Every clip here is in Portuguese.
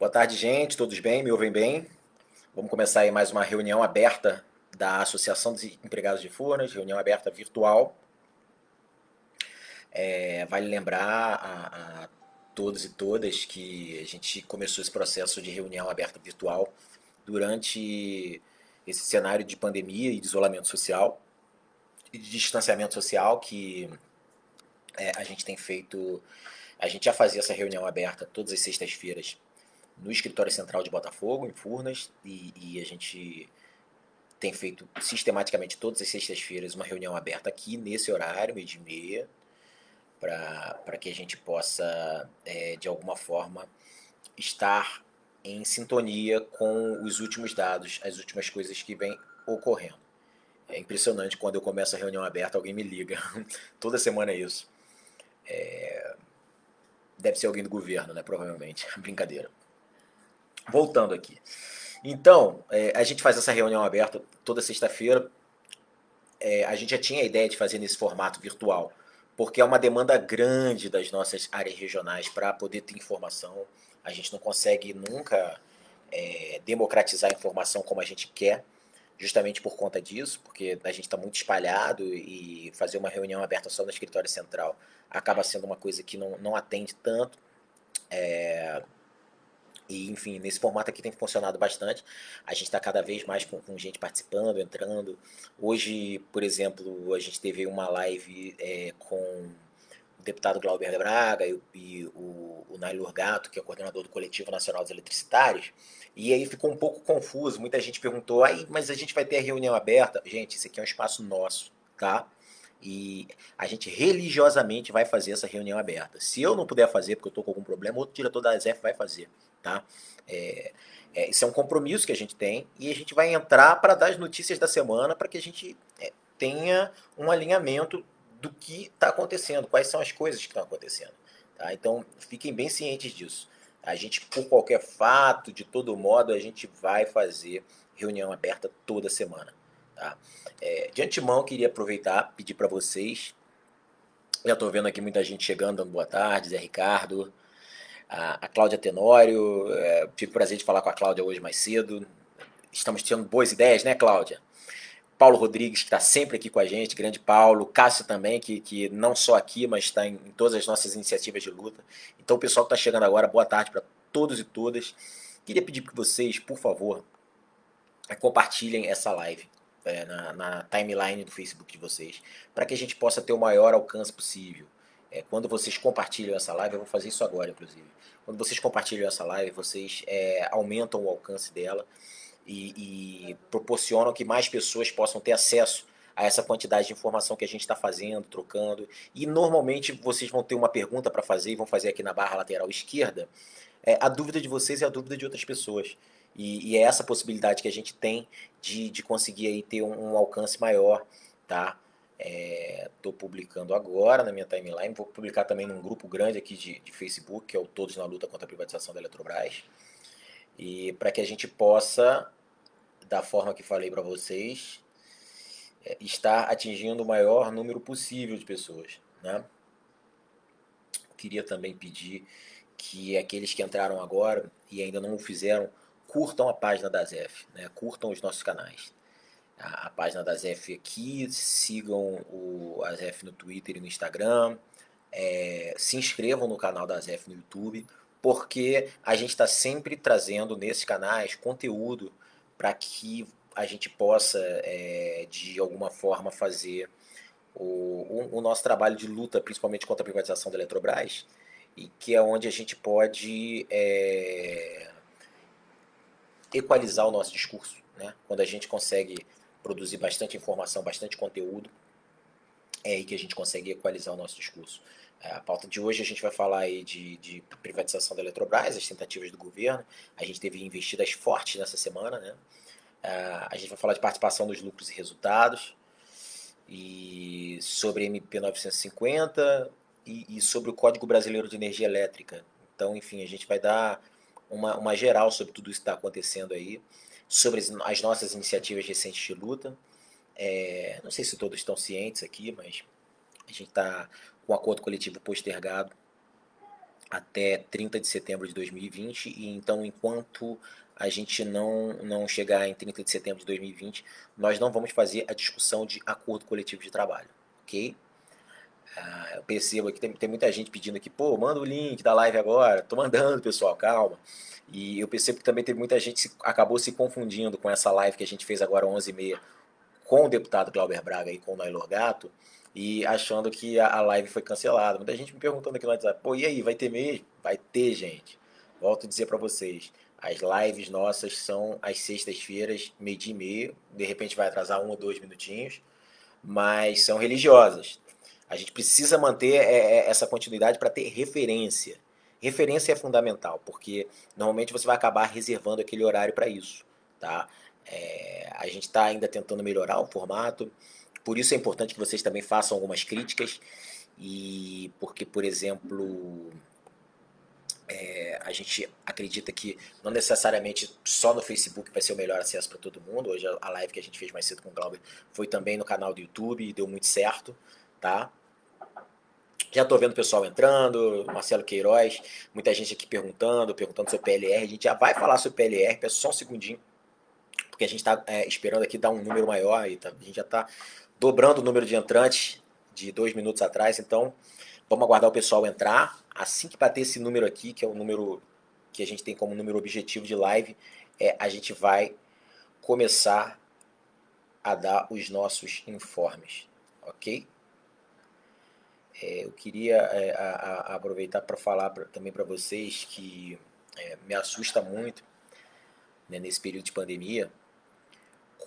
Boa tarde, gente. Todos bem? Me ouvem bem? Vamos começar aí mais uma reunião aberta da Associação dos Empregados de Furnas, reunião aberta virtual. É, vale lembrar a, a, todos e todas que a gente começou esse processo de reunião aberta virtual durante esse cenário de pandemia e de isolamento social e de distanciamento social que é, a gente tem feito. A gente já fazia essa reunião aberta todas as sextas-feiras no escritório central de Botafogo, em Furnas, e, e a gente tem feito sistematicamente todas as sextas-feiras uma reunião aberta aqui nesse horário, meio de meia, para que a gente possa, é, de alguma forma, estar em sintonia com os últimos dados, as últimas coisas que vêm ocorrendo. É impressionante quando eu começo a reunião aberta, alguém me liga. Toda semana é isso. É... Deve ser alguém do governo, né? Provavelmente. Brincadeira. Voltando aqui. Então, é, a gente faz essa reunião aberta toda sexta-feira. É, a gente já tinha a ideia de fazer nesse formato virtual, porque é uma demanda grande das nossas áreas regionais para poder ter informação. A gente não consegue nunca é, democratizar a informação como a gente quer, justamente por conta disso, porque a gente está muito espalhado e fazer uma reunião aberta só no escritório central acaba sendo uma coisa que não, não atende tanto. É, e, enfim, nesse formato aqui tem funcionado bastante. A gente está cada vez mais com, com, gente participando, entrando. Hoje, por exemplo, a gente teve uma live é, com o deputado Glauber Braga e, e o, o Gato, que é o coordenador do Coletivo Nacional dos Eletricitários. E aí ficou um pouco confuso. Muita gente perguntou, aí, mas a gente vai ter a reunião aberta? Gente, isso aqui é um espaço nosso, tá? E a gente religiosamente vai fazer essa reunião aberta. Se eu não puder fazer porque eu estou com algum problema, outro diretor da ZF vai fazer. Tá? É, é, isso é um compromisso que a gente tem e a gente vai entrar para dar as notícias da semana para que a gente é, tenha um alinhamento do que está acontecendo, quais são as coisas que estão acontecendo. Tá? Então fiquem bem cientes disso. A gente, por qualquer fato, de todo modo, a gente vai fazer reunião aberta toda semana. Tá? É, de antemão, queria aproveitar, pedir para vocês. Já estou vendo aqui muita gente chegando, dando boa tarde, Zé Ricardo, a, Cláudia Tenório. É, tive o prazer de falar com a Cláudia hoje mais cedo. Estamos tendo boas ideias, né, Cláudia? Paulo Rodrigues, que está sempre aqui com a gente, grande Paulo. Cássio também, que, que não só aqui, mas está em, em, todas as nossas iniciativas de luta. Então, o pessoal que está chegando agora, boa tarde para todos e todas. Queria pedir para vocês, por favor, compartilhem essa live é, na, na, timeline do Facebook de vocês, para que a gente possa ter o maior alcance possível. É, quando vocês compartilham essa live, eu vou fazer isso agora, inclusive. Quando vocês compartilham essa live, vocês é, aumentam o alcance dela e, e, proporcionam que mais pessoas possam ter acesso a essa quantidade de informação que a gente está fazendo, trocando. E normalmente vocês vão ter uma pergunta para fazer e vão fazer aqui na barra lateral esquerda. É, a dúvida de vocês é a dúvida de outras pessoas. E, e é essa possibilidade que a gente tem de, de conseguir aí ter um, um alcance maior, tá? Estou é, publicando agora na minha timeline, vou publicar também num grupo grande aqui de, de Facebook, que é o Todos na Luta contra a Privatização da Eletrobras. E para que a gente possa, da forma que falei para vocês, é, estar atingindo o maior número possível de pessoas. Né? Queria também pedir que aqueles que entraram agora e ainda não o fizeram, curtam a página da ZF, né? curtam os nossos canais. A, página da ZF aqui, sigam o, a ZF no Twitter e no Instagram, é, se inscrevam no canal da ZF no YouTube, porque a gente está sempre trazendo nesses canais conteúdo para que a gente possa, é, de alguma forma, fazer o, o, o, nosso trabalho de luta, principalmente contra a privatização da Eletrobras, e que é onde a gente pode é, equalizar o nosso discurso, né? Quando a gente consegue produzir bastante informação, bastante conteúdo, é aí que a gente consegue equalizar o nosso discurso. É, a pauta de hoje a gente vai falar aí de, de, privatização da Eletrobras, as tentativas do governo. A gente teve investidas fortes nessa semana, né? É, a gente vai falar de participação dos lucros e resultados, e sobre MP 950 e, e sobre o Código Brasileiro de Energia Elétrica. Então, enfim, a gente vai dar uma, uma geral sobre tudo isso que está acontecendo aí, sobre as, as, nossas iniciativas recentes de luta. É, não sei se todos estão cientes aqui, mas a gente está com o acordo coletivo postergado até 30 de setembro de 2020 e então enquanto a gente não, não chegar em 30 de setembro de 2020, nós não vamos fazer a discussão de acordo coletivo de trabalho, ok? Ah, eu percebo que tem, tem muita gente pedindo aqui, pô, manda o link da live agora. Tô mandando, pessoal, calma. E eu percebo que também tem muita gente que acabou se confundindo com essa live que a gente fez agora 11h30 com o deputado Glauber Braga e com o Nailor Gato e achando que a, a live foi cancelada. Muita gente me perguntando aqui no WhatsApp, pô, e aí, vai ter mesmo? Vai ter, gente. Volto a dizer para vocês, as lives nossas são às sextas-feiras, meio-dia e meio. De repente vai atrasar um ou dois minutinhos, mas são religiosas. A gente precisa manter é, é, essa continuidade para ter referência. Referência é fundamental, porque normalmente você vai acabar reservando aquele horário para isso. Tá? É, a gente está ainda tentando melhorar o formato, por isso é importante que vocês também façam algumas críticas, e porque, por exemplo, é, a gente acredita que não necessariamente só no Facebook vai ser o melhor acesso para todo mundo. Hoje a live que a gente fez mais cedo com o Glauber foi também no canal do YouTube e deu muito certo, tá? Já estou vendo o pessoal entrando, Marcelo Queiroz, muita gente aqui perguntando, perguntando sobre PLR. A gente já vai falar sobre PLR, só um segundinho, porque a gente está é, esperando aqui dar um número maior e tá, a gente já está dobrando o número de entrantes de dois minutos atrás, então vamos aguardar o pessoal entrar. Assim que bater esse número aqui, que é o número que a gente tem como número objetivo de live, é, a gente vai começar a dar os nossos informes, ok? É, eu queria é, a, a aproveitar para falar pra, também para vocês que é, me assusta muito né, nesse período de pandemia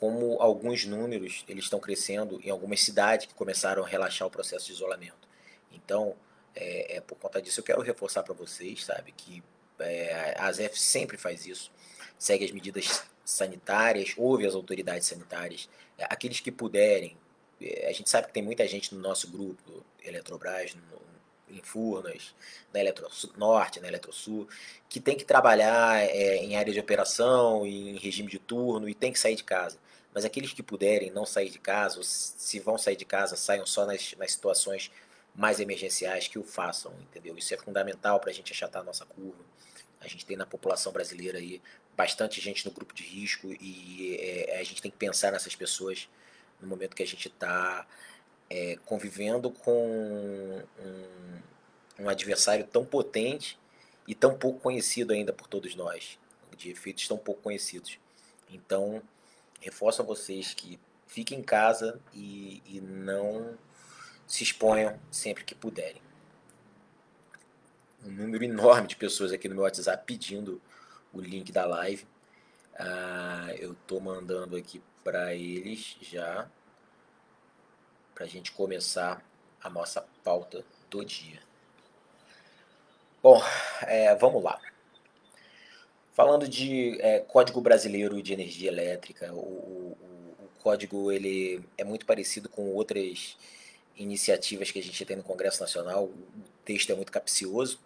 como alguns números eles estão crescendo em algumas cidades que começaram a relaxar o processo de isolamento. Então, é, é, por conta disso, eu quero reforçar para vocês, sabe, que é, a ASEF sempre faz isso, segue as medidas sanitárias, ouve as autoridades sanitárias, é, aqueles que puderem. A gente sabe que tem muita gente no nosso grupo, Eletrobras, no, em Furnas, na Eletronorte, na Eletrosul, que tem que trabalhar é, em área de operação, em regime de turno e tem que sair de casa. Mas aqueles que puderem não sair de casa, se vão sair de casa, saiam só nas, nas situações mais emergenciais que o façam, entendeu? Isso é fundamental para a gente achatar a nossa curva. A gente tem na população brasileira aí bastante gente no grupo de risco e é, a gente tem que pensar nessas pessoas no momento que a gente está é, convivendo com um, um, adversário tão potente e tão pouco conhecido ainda por todos nós, de efeitos tão pouco conhecidos. Então, reforço a vocês que fiquem em casa e, e não se exponham sempre que puderem. Um número enorme de pessoas aqui no meu WhatsApp pedindo o link da live. Ah, eu estou mandando aqui para eles já, para a gente começar a nossa pauta do dia. Bom, é, vamos lá. Falando de é, Código Brasileiro de Energia Elétrica, o, o, o, código ele é muito parecido com outras iniciativas que a gente tem no Congresso Nacional. O texto é muito capcioso,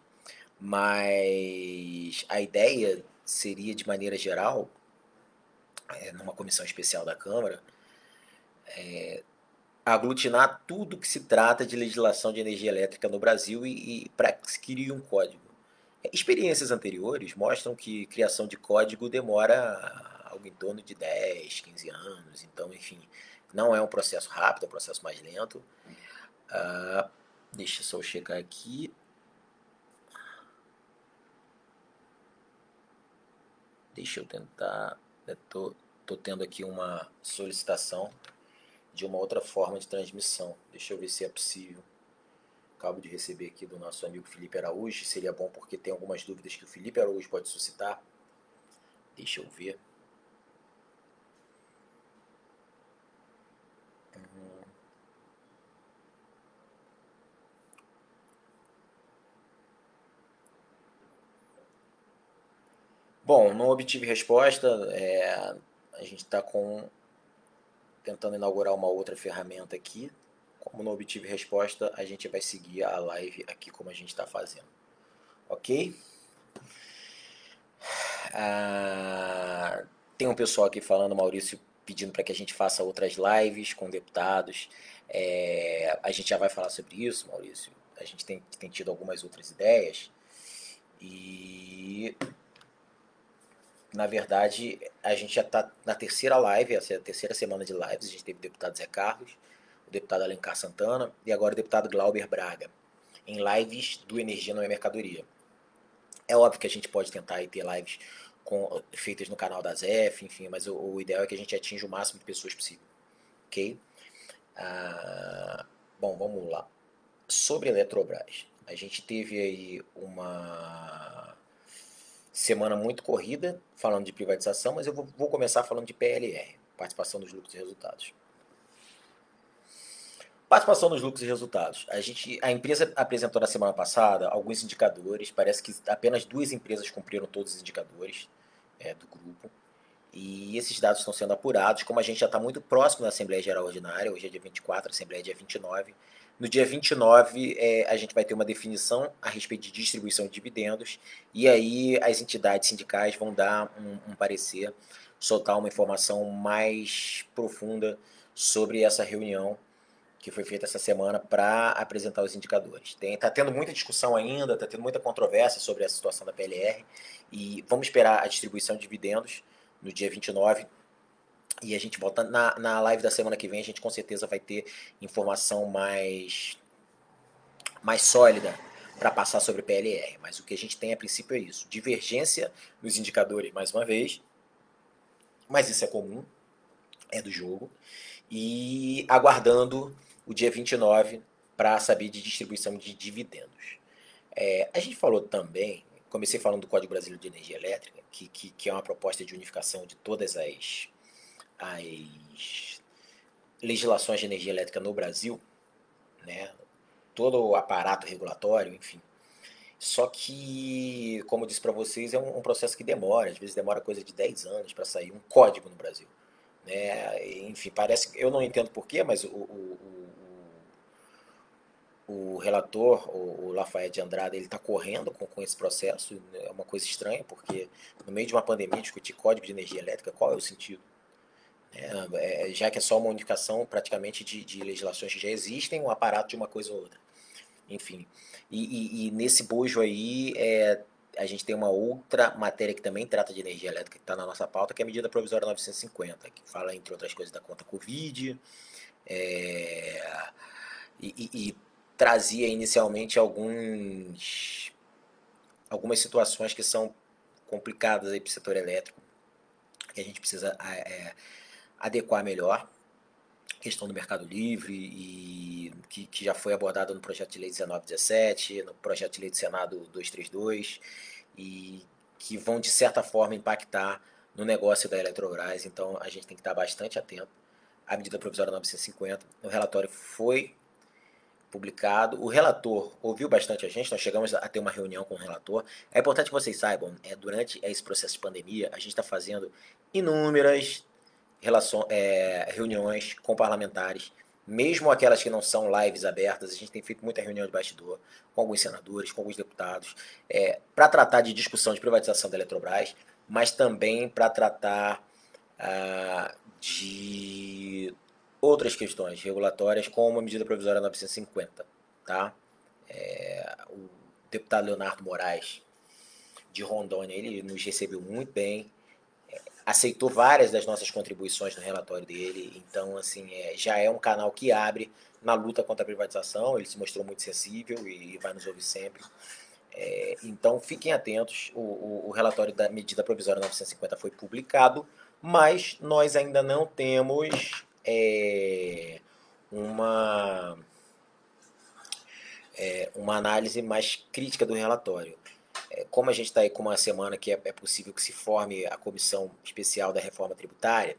mas a ideia seria, de maneira geral, é, numa comissão especial da Câmara, é, aglutinar tudo que se trata de legislação de energia elétrica no Brasil e, e para crie um código. É, experiências anteriores mostram que criação de código demora algo em torno de 10, 15 anos, então, enfim, não é um processo rápido, é um processo mais lento. Uh, deixa eu só checar aqui. Deixa eu tentar. Estou tô, tô tendo aqui uma solicitação de uma outra forma de transmissão. Deixa eu ver se é possível. Acabo de receber aqui do nosso amigo Felipe Araújo. Seria bom porque tem algumas dúvidas que o Felipe Araújo pode suscitar. Deixa eu ver. Bom, não obtive resposta. É, a gente está com tentando inaugurar uma outra ferramenta aqui. Como não obtive resposta, a gente vai seguir a live aqui como a gente está fazendo. Ok? Ah, tem um pessoal aqui falando, Maurício, pedindo para que a gente faça outras lives com deputados. É, a gente já vai falar sobre isso, Maurício. A gente tem, tem tido algumas outras ideias. E na verdade, a gente já está na terceira live, essa é a terceira semana de lives. A gente teve o deputado Zé Carlos, o deputado Alencar Santana e agora o deputado Glauber Braga, em lives do Energia Não é Mercadoria. É óbvio que a gente pode tentar ter lives com, feitas no canal da ZEF, enfim, mas o, o, ideal é que a gente atinja o máximo de pessoas possível. Ok? Ah, bom, vamos lá. Sobre a Eletrobras, a gente teve aí uma semana muito corrida falando de privatização, mas eu vou, vou começar falando de PLR, participação dos lucros e resultados. Participação nos lucros e resultados. A, gente, a empresa apresentou na semana passada alguns indicadores. Parece que apenas duas empresas cumpriram todos os indicadores é, do grupo. E esses dados estão sendo apurados. Como a gente já está muito próximo da Assembleia Geral Ordinária, hoje é dia 24, a Assembleia é dia 29. No dia 29, é, a gente vai ter uma definição a respeito de distribuição de dividendos. E aí as entidades sindicais vão dar um, um parecer, soltar uma informação mais profunda sobre essa reunião que foi feita essa semana para apresentar os indicadores. Está tendo muita discussão ainda, está tendo muita controvérsia sobre a situação da PLR e vamos esperar a distribuição de dividendos no dia 29 e a gente volta na, na live da semana que vem, a gente com certeza vai ter informação mais, mais sólida para passar sobre PLR. Mas o que a gente tem a princípio é isso: divergência nos indicadores, mais uma vez, mas isso é comum, é do jogo, e aguardando o dia 29 para saber de distribuição de dividendos. É, a gente falou também, comecei falando do Código Brasileiro de Energia Elétrica, que, que, que é uma proposta de unificação de todas as, as legislações de energia elétrica no Brasil, né? todo o aparato regulatório, enfim. Só que, como eu disse para vocês, é um, um, processo que demora, às vezes demora coisa de 10 anos para sair um código no Brasil. Né? Enfim, parece eu não entendo porquê, mas o, o, o relator, o, o Lafayette Andrade, ele está correndo com, com esse processo. É uma coisa estranha, porque no meio de uma pandemia discutir código de energia elétrica, qual é o sentido? É, é, já que é só uma unificação praticamente de, de, legislações que já existem, um aparato de uma coisa ou outra. Enfim, e, e, e nesse bojo aí, é, a gente tem uma outra matéria que também trata de energia elétrica, que está na nossa pauta, que é a medida provisória 950, que fala, entre outras coisas, da conta Covid, é, e, e, trazia inicialmente alguns, algumas situações que são complicadas para o setor elétrico, que a gente precisa é, adequar melhor. Questão do mercado livre, e que, que já foi abordada no projeto de lei 1917, no projeto de lei do Senado 232, e que vão, de certa forma, impactar no negócio da Eletrobras. Então, a gente tem que estar bastante atento à medida provisória 950. O relatório foi publicado. O relator ouviu bastante a gente, nós chegamos a ter uma reunião com o relator. É importante que vocês saibam, é, durante esse processo de pandemia, a gente está fazendo inúmeras relação, é, reuniões com parlamentares, mesmo aquelas que não são lives abertas, a gente tem feito muita reunião de bastidor com alguns senadores, com alguns deputados, é, para tratar de discussão de privatização da Eletrobras, mas também para tratar ah, de outras questões regulatórias, como a medida provisória 950. Tá? É, o deputado Leonardo Moraes, de Rondônia, ele nos recebeu muito bem, aceitou várias das nossas contribuições no relatório dele, então assim é, já é um canal que abre na luta contra a privatização, ele se mostrou muito sensível e, vai nos ouvir sempre. É, então fiquem atentos, o, o, o, relatório da medida provisória 950 foi publicado, mas nós ainda não temos é, uma, é, uma análise mais crítica do relatório. Como a gente está aí com uma semana que é, é possível que se forme a comissão especial da reforma tributária,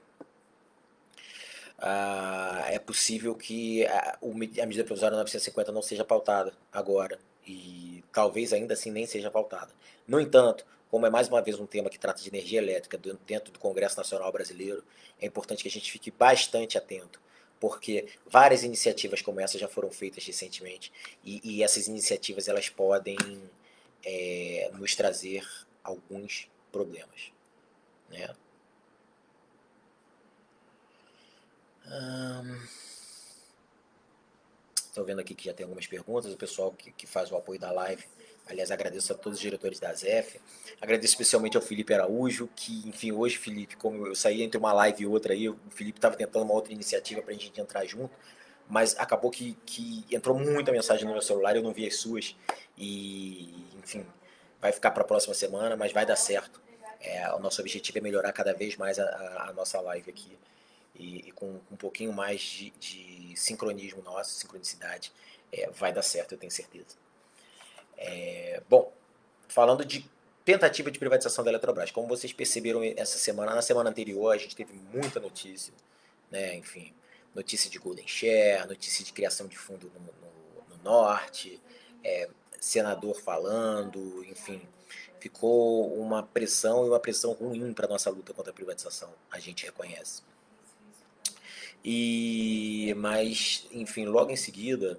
ah, é possível que a, a medida provisória 950 não seja pautada agora e talvez ainda assim nem seja pautada. No entanto, como é mais uma vez um tema que trata de energia elétrica dentro do Congresso Nacional Brasileiro, é importante que a gente fique bastante atento, porque várias iniciativas como essa já foram feitas recentemente e, e essas iniciativas elas podem é, nos trazer alguns problemas, né? Estou vendo aqui que já tem algumas perguntas, o pessoal que, que faz o apoio da live. Aliás, agradeço a todos os diretores da ZEF. Agradeço especialmente ao Felipe Araújo, que, enfim, hoje, Felipe, como eu saí entre uma live e outra aí, o Felipe estava tentando uma outra iniciativa para a gente entrar junto, mas acabou que, que entrou muita mensagem no meu celular, eu não vi as suas. E, enfim, vai ficar para a próxima semana, mas vai dar certo. É, o nosso objetivo é melhorar cada vez mais a, a, nossa live aqui e, e com, um pouquinho mais de, de sincronismo nosso, sincronicidade, é, vai dar certo, eu tenho certeza. É, bom, falando de tentativa de privatização da Eletrobras, como vocês perceberam essa semana, na semana anterior a gente teve muita notícia, né, enfim, notícia de Golden Share, notícia de criação de fundo no, no, no norte, é, senador falando, enfim, ficou uma pressão e uma pressão ruim para nossa luta contra a privatização, a gente reconhece. E mas, enfim, logo em seguida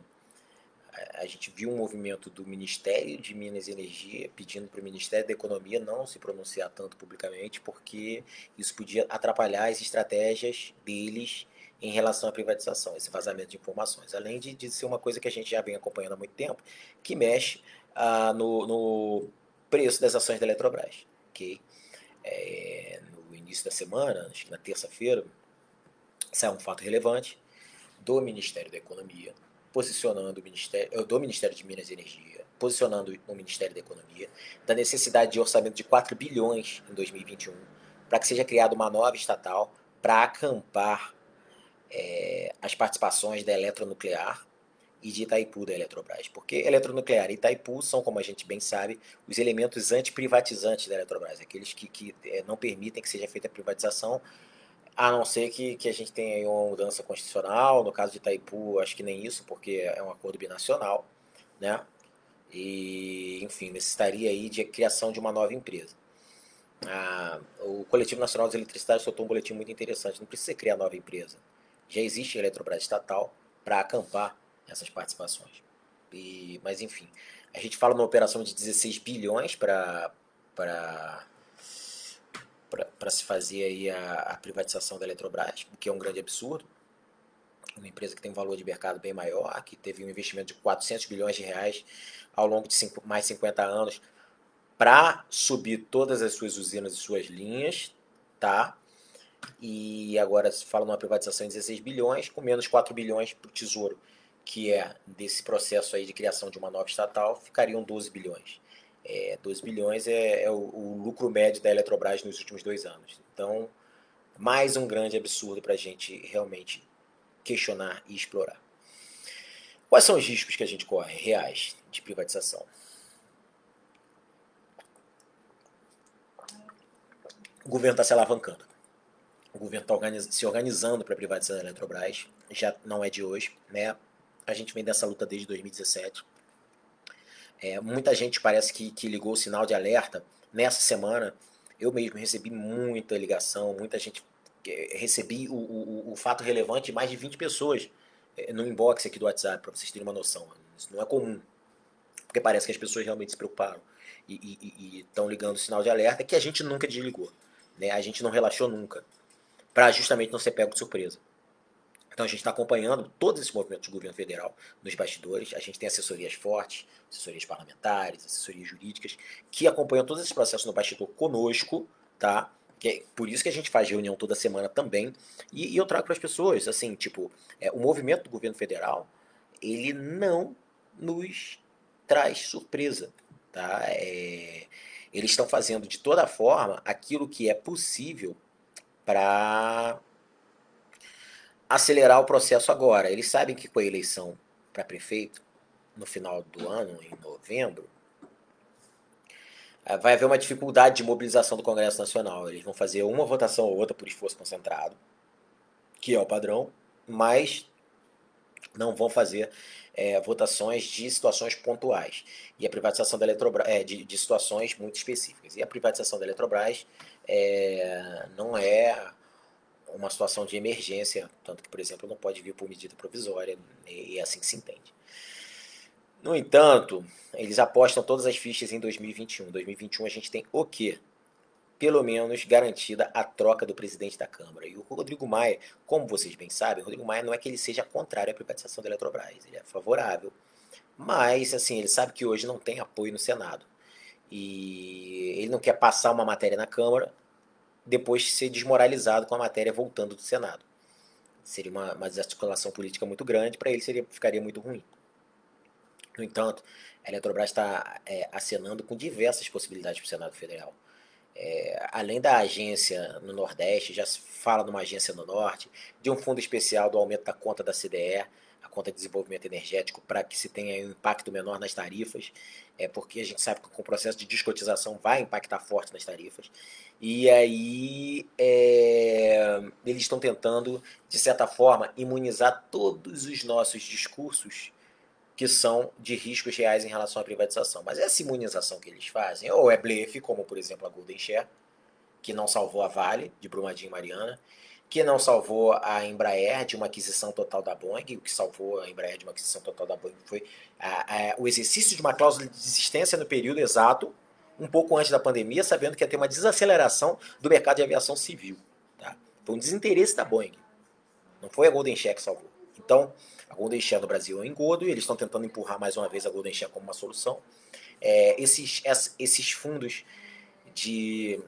a gente viu um movimento do Ministério de Minas e Energia pedindo para o Ministério da Economia não se pronunciar tanto publicamente, porque isso podia atrapalhar as estratégias deles em relação à privatização, esse vazamento de informações. Além de, de ser uma coisa que a gente já vem acompanhando há muito tempo, que mexe ah, no, no, preço das ações da Eletrobras. Okay? É, no início da semana, acho que na terça-feira, saiu um fato relevante do Ministério da Economia, posicionando o Ministério, eh, do Ministério de Minas e Energia, posicionando o Ministério da Economia, da necessidade de orçamento de 4 bilhões em 2021, para que seja criada uma nova estatal para acampar é, as participações da eletronuclear e de Itaipu da Eletrobras. Porque eletronuclear e Itaipu são, como a gente bem sabe, os elementos antiprivatizantes da Eletrobras, aqueles que, que é, não permitem que seja feita a privatização a não ser que, que a gente tenha uma mudança constitucional, no caso de Itaipu, acho que nem isso, porque é um acordo binacional, né? E, enfim, necessitaria aí de criação de uma nova empresa. Ah, o Coletivo Nacional das Eletricidades soltou um boletim muito interessante. Não precisa criar nova empresa. Já existe a Eletrobras estatal para acampar essas participações. E, mas, enfim, a gente fala numa operação de 16 bilhões para para se fazer aí a, a, privatização da Eletrobras, o que é um grande absurdo. Uma empresa que tem um valor de mercado bem maior, que teve um investimento de 400 bilhões de reais ao longo de cinco, mais 50 anos para subir todas as suas usinas e suas linhas, tá? E agora se fala numa privatização de 16 bilhões, com menos 4 bilhões para o Tesouro, que é desse processo aí de criação de uma nova estatal, ficariam 12 bilhões. É, 2 bilhões é, é o, o, lucro médio da Eletrobras nos últimos dois anos. Então, mais um grande absurdo para a gente realmente questionar e explorar. Quais são os riscos que a gente corre reais de privatização? O governo está se alavancando. O governo está se organizando para privatizar a Eletrobras. Já não é de hoje, né? A gente vem dessa luta desde 2017. É, muita gente parece que, que ligou o sinal de alerta nessa semana. Eu mesmo recebi muita ligação, muita gente. É, recebi o, o, o fato relevante de mais de 20 pessoas é, no inbox aqui do WhatsApp, para vocês terem uma noção. Isso não é comum. Porque parece que as pessoas realmente se preocuparam e estão ligando o sinal de alerta que a gente nunca desligou. Né? A gente não relaxou nunca. Para justamente não ser pego de surpresa. Então a gente está acompanhando todos esses movimentos do governo federal nos bastidores. A gente tem assessorias fortes, assessorias parlamentares, assessorias jurídicas, que acompanham todos esses processos no bastidor conosco, tá? Que é por isso que a gente faz reunião toda semana também. E, e eu trago para as pessoas, assim, tipo, é, o movimento do governo federal, ele não nos traz surpresa, tá? É, eles estão fazendo de toda forma aquilo que é possível para acelerar o processo agora. Eles sabem que com a eleição para prefeito, no final do ano, em novembro, eh, vai haver uma dificuldade de mobilização do Congresso Nacional. Eles vão fazer uma votação ou outra por esforço concentrado, que é o padrão, mas não vão fazer é, votações de situações pontuais. E a privatização da Eletrobras, é, de, de, situações muito específicas. E a privatização da Eletrobras é, não é uma situação de emergência, tanto que, por exemplo, não pode vir por medida provisória, e é assim que se entende. No entanto, eles apostam todas as fichas em 2021. 2021 a gente tem o quê? pelo menos garantida a troca do presidente da Câmara. E o Rodrigo Maia, como vocês bem sabem, o Rodrigo Maia não é que ele seja contrário à privatização da Eletrobras, ele é favorável. Mas, assim, ele sabe que hoje não tem apoio no Senado. E ele não quer passar uma matéria na Câmara depois ser desmoralizado com a matéria voltando do Senado. Seria uma, uma desarticulação política muito grande, para ele seria, ficaria muito ruim. No entanto, a Eletrobras está é, acenando com diversas possibilidades para o Senado Federal. É, além da agência no Nordeste, já se fala numa agência no Norte, de um fundo especial do aumento da conta da CDE, conta de desenvolvimento energético, para que se tenha um impacto menor nas tarifas, é porque a gente sabe que com o processo de descotização vai impactar forte nas tarifas. E aí é, eles estão tentando, de certa forma, imunizar todos os nossos discursos que são de riscos reais em relação à privatização. Mas essa imunização que eles fazem, ou é blefe, como por exemplo a Golden Share, que não salvou a Vale, de Brumadinho e Mariana, que não salvou a Embraer de uma aquisição total da Boeing, o que salvou a Embraer de uma aquisição total da Boeing foi a, a, o exercício de uma cláusula de desistência no período exato, um pouco antes da pandemia, sabendo que ia ter uma desaceleração do mercado de aviação civil. Tá? Foi um desinteresse da Boeing. Não foi a Golden Share que salvou. Então, a Golden Share no Brasil é um engodo e eles estão tentando empurrar mais uma vez a Golden Share como uma solução. É, esses, esses fundos de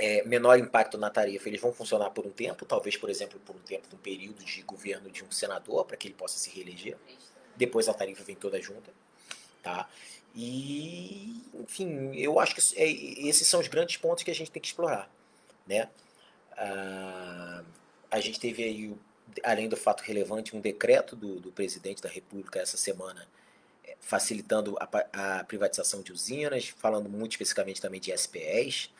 é, menor impacto na tarifa, eles vão funcionar por um tempo, talvez, por exemplo, por um tempo, um período de governo de um senador, para que ele possa se reeleger. Depois a tarifa vem toda junta. Tá? E, enfim, eu acho que é, esses são os grandes pontos que a gente tem que explorar. Né? Ah, a gente teve aí além do fato relevante, um decreto do, do presidente da República essa semana é, facilitando a, a, privatização de usinas, falando muito especificamente também de SPEs,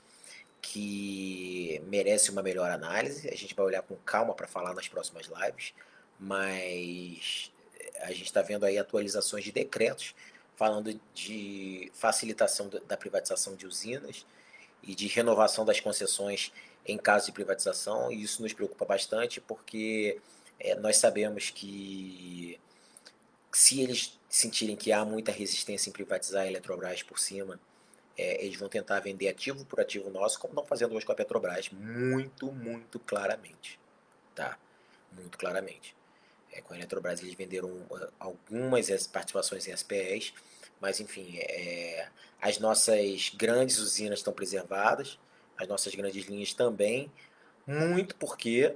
que merece uma melhor análise. A gente vai olhar com calma para falar nas próximas lives, mas a gente está vendo aí atualizações de decretos falando de facilitação da privatização de usinas e de renovação das concessões em caso de privatização, e isso nos preocupa bastante, porque é, nós sabemos que se eles sentirem que há muita resistência em privatizar a Eletrobras por cima, é, eles vão tentar vender ativo por ativo nosso, como estão fazendo hoje com a Petrobras, muito, muito claramente. Tá? Muito claramente. É, com a Eletrobras eles venderam uh, algumas participações em SPEs, mas enfim, é, as nossas grandes usinas estão preservadas, as nossas grandes linhas também, muito porque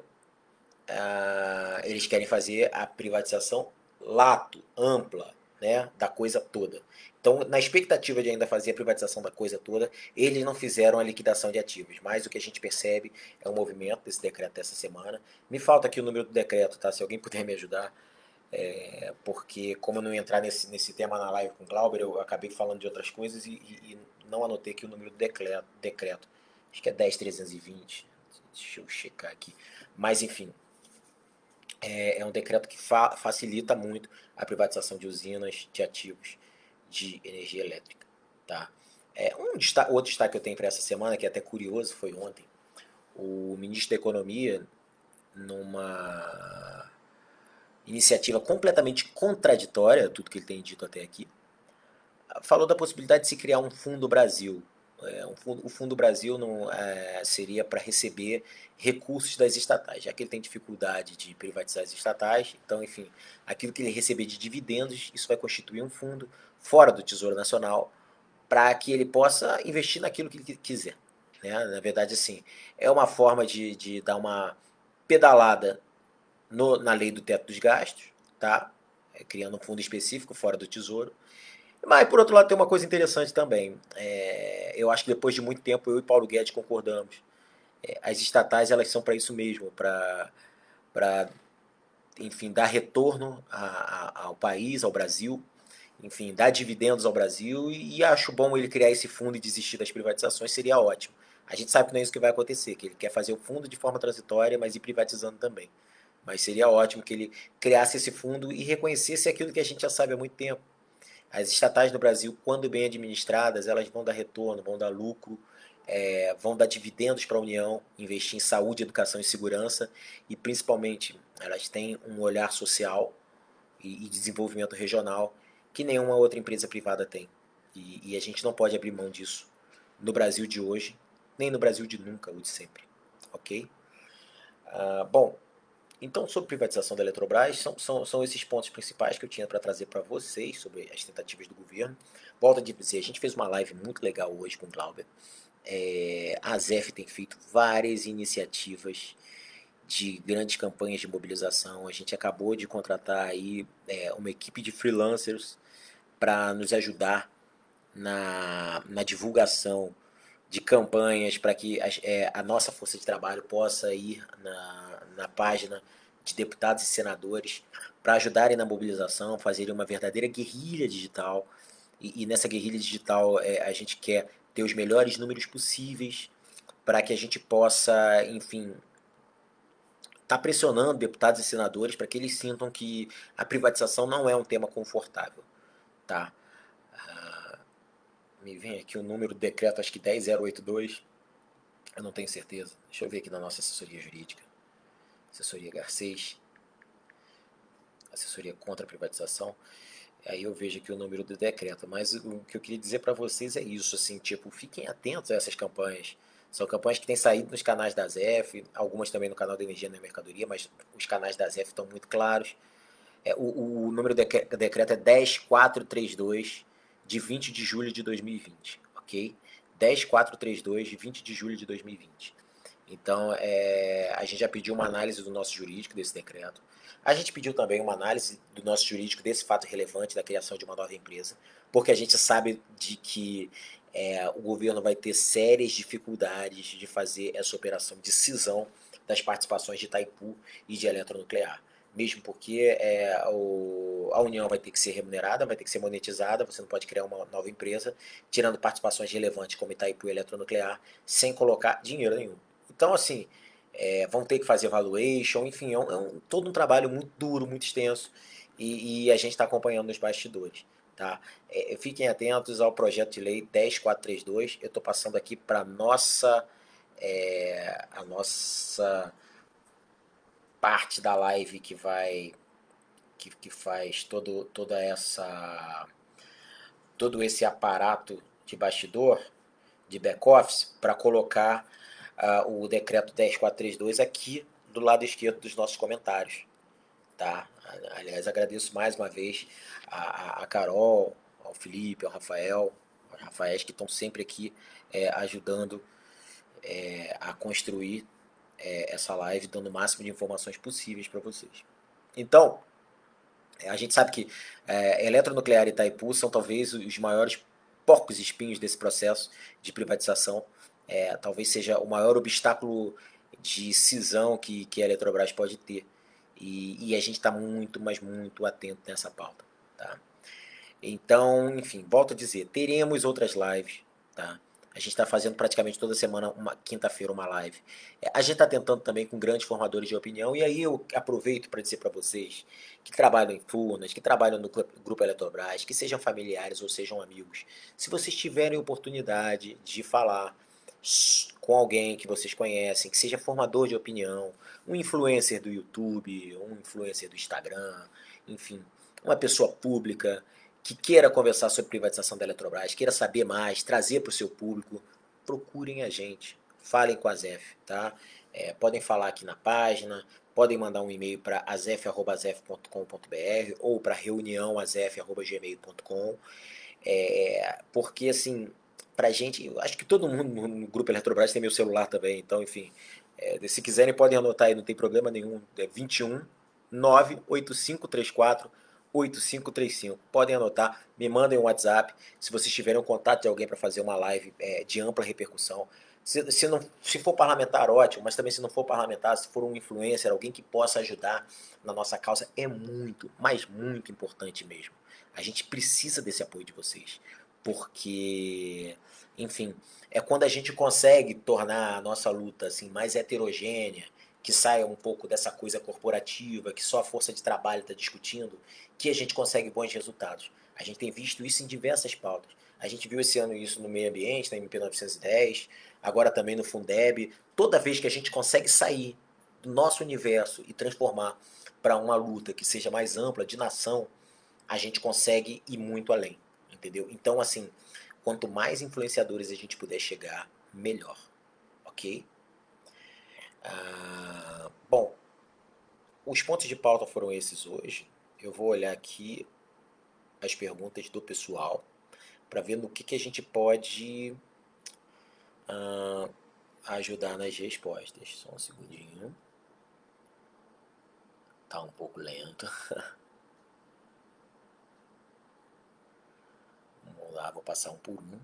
uh, eles querem fazer a privatização lato, ampla, né, da coisa toda. Então, na expectativa de ainda fazer a privatização da coisa toda, eles não fizeram a liquidação de ativos. Mas o que a gente percebe é um movimento desse decreto dessa semana. Me falta aqui o número do decreto, tá? Se alguém puder me ajudar. É, porque como eu não entrar nesse, nesse tema na live com o Glauber, eu acabei falando de outras coisas e, e, e não anotei aqui o número do decreto. decreto acho que é 10.320, deixa eu checar aqui. Mas, enfim, é, é um decreto que fa facilita muito a privatização de usinas de ativos de energia elétrica. Tá? É, um destaque, outro destaque que eu tenho para essa semana, que é até curioso, foi ontem, o ministro da Economia, numa iniciativa completamente contraditória, tudo que ele tem dito até aqui, falou da possibilidade de se criar um fundo Brasil é, o Fundo Brasil não é, seria para receber recursos das estatais, já que ele tem dificuldade de privatizar as estatais. Então, enfim, aquilo que ele receber de dividendos, isso vai constituir um fundo fora do Tesouro Nacional para que ele possa investir naquilo que ele quiser. Né? Na verdade, assim, é uma forma de, de dar uma pedalada no, na lei do teto dos gastos, tá? É, criando um fundo específico fora do Tesouro mas, por outro lado, tem uma coisa interessante também. É, eu acho que depois de muito tempo, eu e Paulo Guedes concordamos. É, as estatais, elas são para isso mesmo, para, enfim, dar retorno a, a, ao país, ao Brasil, enfim, dar dividendos ao Brasil, e, e acho bom ele criar esse fundo e desistir das privatizações, seria ótimo. A gente sabe que não é isso que vai acontecer, que ele quer fazer o fundo de forma transitória, mas ir privatizando também. Mas seria ótimo que ele criasse esse fundo e reconhecesse aquilo que a gente já sabe há muito tempo as estatais no Brasil, quando bem administradas, elas vão dar retorno, vão dar lucro, é, vão dar dividendos para a União, investir em saúde, educação e segurança e principalmente elas têm um olhar social e, e desenvolvimento regional que nenhuma outra empresa privada tem. E, e, a gente não pode abrir mão disso no Brasil de hoje, nem no Brasil de nunca, o de sempre. Ok? Uh, bom, então sobre privatização da Eletrobras, são, são, são esses pontos principais que eu tinha para trazer para vocês sobre as tentativas do governo. Volto a dizer, a gente fez uma live muito legal hoje com o Glauber. É, a ZEF tem feito várias iniciativas de grandes campanhas de mobilização. A gente acabou de contratar aí é, uma equipe de freelancers para nos ajudar na, na divulgação de campanhas para que a, é, a, nossa força de trabalho possa ir na, na página de deputados e senadores para ajudarem na mobilização, fazerem uma verdadeira guerrilha digital. E, e nessa guerrilha digital é, a gente quer ter os melhores números possíveis para que a gente possa, enfim, tá pressionando deputados e senadores para que eles sintam que a privatização não é um tema confortável, tá? Me vem aqui o número decreto, acho que 10082, eu não tenho certeza. Deixa eu ver aqui na nossa assessoria jurídica, assessoria Garcês, assessoria contra a privatização. Aí eu vejo aqui o número do decreto, mas o que eu queria dizer para vocês é isso, assim, tipo, fiquem atentos a essas campanhas. São campanhas que têm saído nos canais da ZEF, algumas também no canal da Energia na Mercadoria, mas os canais da ZEF estão muito claros. É, o, o número do decreto é 10432, de 20 de julho de 2020, ok? 10432, de 20 de julho de 2020. Então, é, a gente já pediu uma análise do nosso jurídico desse decreto. A gente pediu também uma análise do nosso jurídico desse fato relevante da criação de uma nova empresa, porque a gente sabe de que é, o governo vai ter sérias dificuldades de fazer essa operação de cisão das participações de Itaipu e de Eletronuclear. Mesmo porque é, o, a União vai ter que ser remunerada, vai ter que ser monetizada, você não pode criar uma nova empresa, tirando participações relevantes como Itaipu Eletronuclear, sem colocar dinheiro nenhum. Então, assim, é, vão ter que fazer valuation, enfim, é, um, é um, todo um trabalho muito duro, muito extenso, e, e a gente está acompanhando nos bastidores. Tá? É, fiquem atentos ao projeto de lei 10432. Eu estou passando aqui para nossa é, a nossa parte da live que vai que, que faz todo, toda essa todo esse aparato de bastidor de back office para colocar uh, o decreto 10432 aqui do lado esquerdo dos nossos comentários, tá? Aliás, agradeço mais uma vez a, a Carol, ao Felipe, ao Rafael, aos Rafaéis que estão sempre aqui é, ajudando é, a construir é, essa live, dando o máximo de informações possíveis para vocês. Então, é, a gente sabe que é, Eletronuclear e Itaipu são talvez os maiores porcos espinhos desse processo de privatização. É, talvez seja o maior obstáculo de cisão que, que a Eletrobras pode ter. E, e a gente está muito, mas muito atento nessa pauta. Tá? Então, enfim, volto a dizer, teremos outras lives. Tá? A gente está fazendo praticamente toda semana, uma quinta-feira, uma live. É, a gente está tentando também com grandes formadores de opinião. E aí eu aproveito para dizer para vocês que trabalham em Furnas, que trabalham no Grupo Eletrobras, que sejam familiares ou sejam amigos. Se vocês tiverem oportunidade de falar com alguém que vocês conhecem, que seja formador de opinião, um influencer do YouTube, um influencer do Instagram, enfim, uma pessoa pública que queira conversar sobre privatização da Eletrobras, queira saber mais, trazer para o seu público, procurem a gente, falem com a ZEF, tá? É, podem falar aqui na página, podem mandar um e-mail para azef.azef.com.br ou para reuniãoazef.gmail.com é, porque assim, pra gente, eu acho que todo mundo no grupo Eletrobras tem meu celular também, então enfim, é, se quiserem, podem anotar aí, não tem problema nenhum. É 21 98534 8535. Podem anotar, me mandem um WhatsApp. Se vocês tiverem um contato de alguém para fazer uma live é, de ampla repercussão. Se, se, não, se for parlamentar, ótimo, mas também se não for parlamentar, se for um influencer, alguém que possa ajudar na nossa causa, é muito, mas muito importante mesmo. A gente precisa desse apoio de vocês. Porque, enfim, é quando a gente consegue tornar a nossa luta assim mais heterogênea, que saia um pouco dessa coisa corporativa, que só a força de trabalho está discutindo, que a gente consegue bons resultados. A gente tem visto isso em diversas pautas. A gente viu esse ano isso no meio ambiente, na MP 910, agora também no Fundeb. Toda vez que a gente consegue sair do nosso universo e transformar para uma luta que seja mais ampla, de nação, a gente consegue ir muito além, entendeu? Então, assim, Quanto mais influenciadores a gente puder chegar, melhor. ok? Ah, bom, os pontos de pauta foram esses hoje. Eu vou olhar aqui as perguntas do pessoal para ver no que, que a gente pode uh, ajudar nas respostas. Só um segundinho. Tá um pouco lento. Vamos lá, vou passar um por um.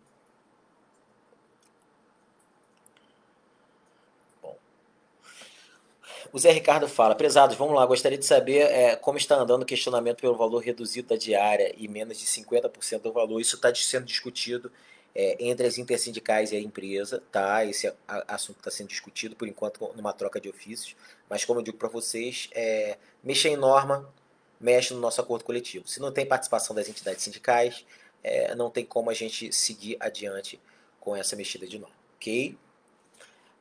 O Zé Ricardo fala, prezados, vamos lá, gostaria de saber é, como está andando o questionamento pelo valor reduzido da diária e menos de 50% do valor. Isso está sendo discutido é, entre as intersindicais e a empresa, tá? Esse assunto está sendo discutido, por enquanto, numa troca de ofícios. Mas, como eu digo para vocês, é, mexer em norma mexe no nosso acordo coletivo. Se não tem participação das entidades sindicais, é, não tem como a gente seguir adiante com essa mexida de norma, ok?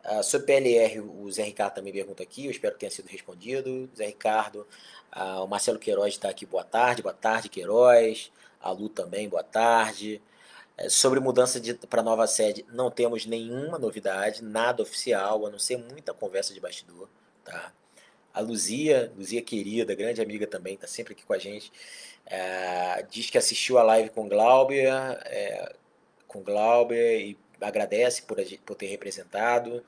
Uh, sobre PLR, o Zé Ricardo também pergunta aqui, eu espero que tenha sido respondido. Zé Ricardo, uh, o Marcelo Queiroz está aqui, boa tarde, boa tarde, Queiroz. A Lu também, boa tarde. Uh, sobre mudança para nova sede, não temos nenhuma novidade, nada oficial, a não ser muita conversa de bastidor. Tá? A Luzia, Luzia querida, grande amiga também, está sempre aqui com a gente, é, diz que assistiu a live com Glauber, é, com Glauber e agradece por, por ter representado.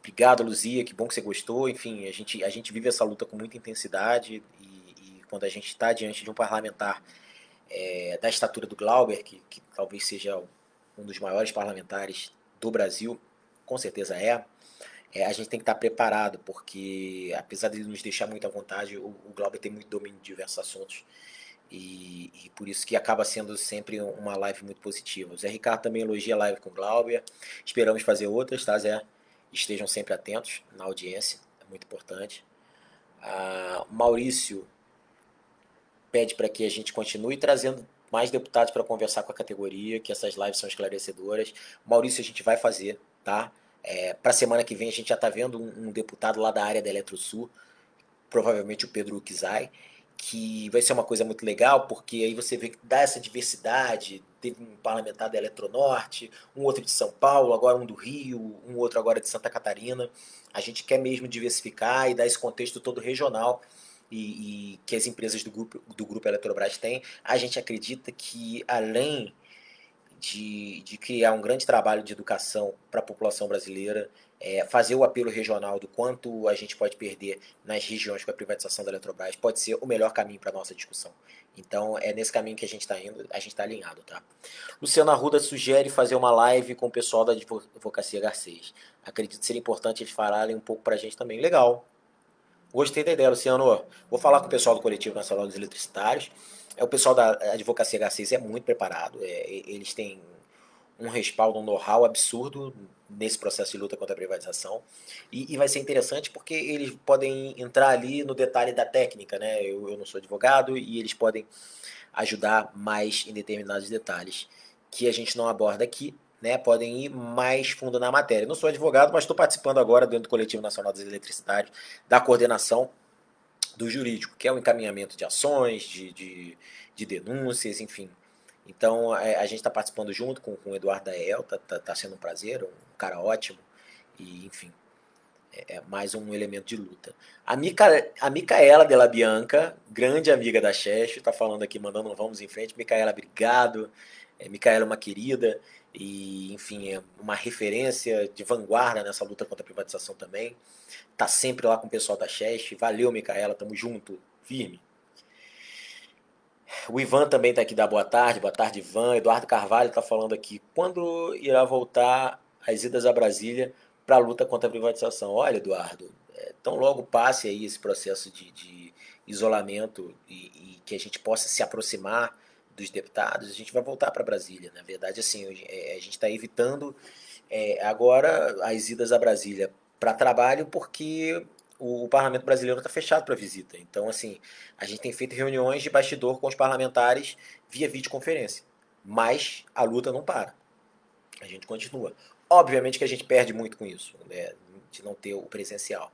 Obrigado, Luzia, que bom que você gostou. Enfim, a gente, a gente vive essa luta com muita intensidade e, e quando a gente está diante de um parlamentar é, da estatura do Glauber, que, que talvez seja um dos maiores parlamentares do Brasil, com certeza é, é, a gente tem que estar preparado, porque apesar de nos deixar muito à vontade, o, o Glauber tem muito domínio de diversos assuntos e, e, por isso que acaba sendo sempre uma live muito positiva. O Zé Ricardo também elogia a live com Glauber. Esperamos fazer outras, tá, Zé? Estejam sempre atentos na audiência, é muito importante. Ah, Maurício pede para que a gente continue trazendo mais deputados para conversar com a categoria, que essas lives são esclarecedoras. Maurício, a gente vai fazer, tá? É, para a semana que vem a gente já está vendo um, um, deputado lá da área da Eletrosul, provavelmente o Pedro Kizai que vai ser uma coisa muito legal, porque aí você vê que dá essa diversidade. Teve um parlamentar da Eletronorte, um outro de São Paulo, agora um do Rio, um outro agora de Santa Catarina. A gente quer mesmo diversificar e dar esse contexto todo regional e, e que as empresas do grupo, do grupo Eletrobras têm. A gente acredita que além de, de criar um grande trabalho de educação para a população brasileira, é, fazer o apelo regional do quanto a gente pode perder nas regiões com a privatização da Eletrobras pode ser o melhor caminho para a nossa discussão. Então é nesse caminho que a gente está indo, a gente está alinhado, tá? Luciano Arruda sugere fazer uma live com o pessoal da Advocacia Garcês. Acredito ser importante eles falarem um pouco para a gente também. Legal. Gostei da ideia, Luciano. Vou falar com o pessoal do Coletivo Nacional dos Eletricitários. É, o pessoal da Advocacia Garcês é muito preparado. É, eles têm um respaldo, um know-how absurdo nesse processo de luta contra a privatização. E, e, vai ser interessante porque eles podem entrar ali no detalhe da técnica, né? Eu, eu não sou advogado e eles podem ajudar mais em determinados detalhes que a gente não aborda aqui, né? Podem ir mais fundo na matéria. não sou advogado, mas estou participando agora dentro do Coletivo Nacional dos Eletricitários da coordenação do jurídico, que é o encaminhamento de ações, de, de, de denúncias, enfim. Então a, é, a gente está participando junto com, com o Eduardo Dael, tá, tá, tá, sendo um prazer, um cara ótimo, e enfim, é, é mais um elemento de luta. A, Mica, a Micaela Della Bianca, grande amiga da Chefe, está falando aqui, mandando um vamos em frente. Micaela, obrigado. É, Micaela é uma querida e, enfim, é uma referência de vanguarda nessa luta contra a privatização também. Tá sempre lá com o pessoal da Chest. Valeu, Micaela, tamo junto, firme. O Ivan também está aqui da boa tarde. Boa tarde, Ivan. Eduardo Carvalho está falando aqui. Quando irá voltar as idas a Brasília para a luta contra a privatização? Olha, Eduardo, é, tão logo passe aí esse processo de, de isolamento e, e, que a gente possa se aproximar dos deputados, a gente vai voltar para Brasília. Na verdade, assim, é, a gente está evitando é, agora as idas a Brasília para trabalho porque o parlamento brasileiro está fechado para visita. Então, assim, a gente tem feito reuniões de bastidor com os parlamentares via videoconferência. Mas a luta não para. A gente continua. Obviamente que a gente perde muito com isso, né, de não ter o presencial.